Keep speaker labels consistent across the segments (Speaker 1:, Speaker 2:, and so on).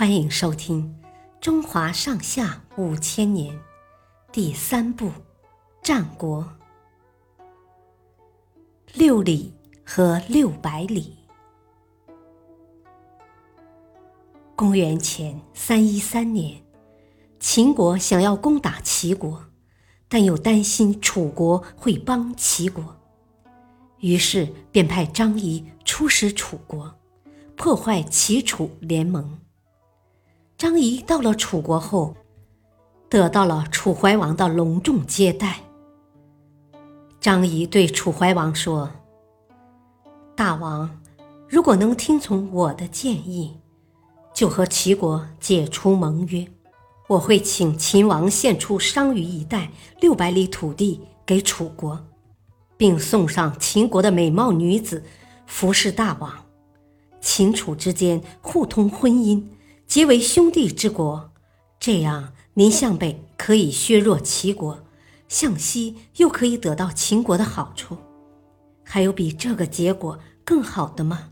Speaker 1: 欢迎收听《中华上下五千年》第三部《战国》六里和六百里。公元前三一三年，秦国想要攻打齐国，但又担心楚国会帮齐国，于是便派张仪出使楚国，破坏齐楚联盟。张仪到了楚国后，得到了楚怀王的隆重接待。张仪对楚怀王说：“大王，如果能听从我的建议，就和齐国解除盟约，我会请秦王献出商於一带六百里土地给楚国，并送上秦国的美貌女子服侍大王，秦楚之间互通婚姻。”结为兄弟之国，这样您向北可以削弱齐国，向西又可以得到秦国的好处，还有比这个结果更好的吗？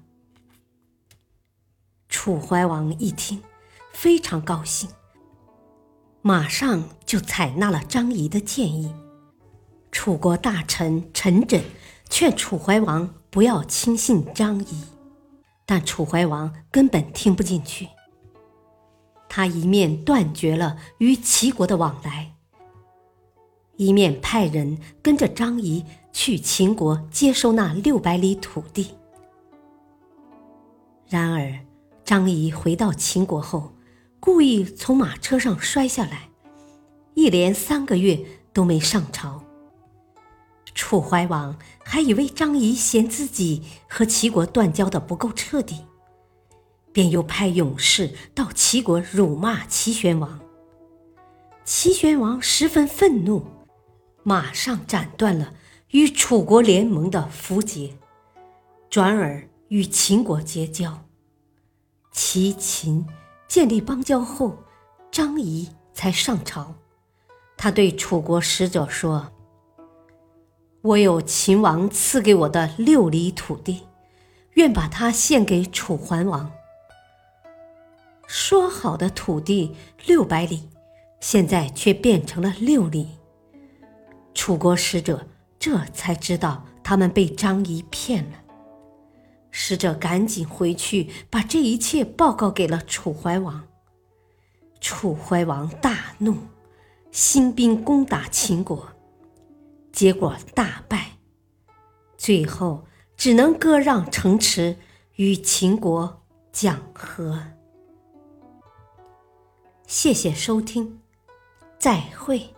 Speaker 1: 楚怀王一听，非常高兴，马上就采纳了张仪的建议。楚国大臣陈轸劝楚怀王不要轻信张仪，但楚怀王根本听不进去。他一面断绝了与齐国的往来，一面派人跟着张仪去秦国接收那六百里土地。然而，张仪回到秦国后，故意从马车上摔下来，一连三个月都没上朝。楚怀王还以为张仪嫌自己和齐国断交的不够彻底。便又派勇士到齐国辱骂齐宣王。齐宣王十分愤怒，马上斩断了与楚国联盟的符节，转而与秦国结交。齐秦建立邦交后，张仪才上朝。他对楚国使者说：“我有秦王赐给我的六里土地，愿把它献给楚桓王。”说好的土地六百里，现在却变成了六里。楚国使者这才知道他们被张仪骗了。使者赶紧回去，把这一切报告给了楚怀王。楚怀王大怒，兴兵攻打秦国，结果大败，最后只能割让城池与秦国讲和。谢谢收听，再会。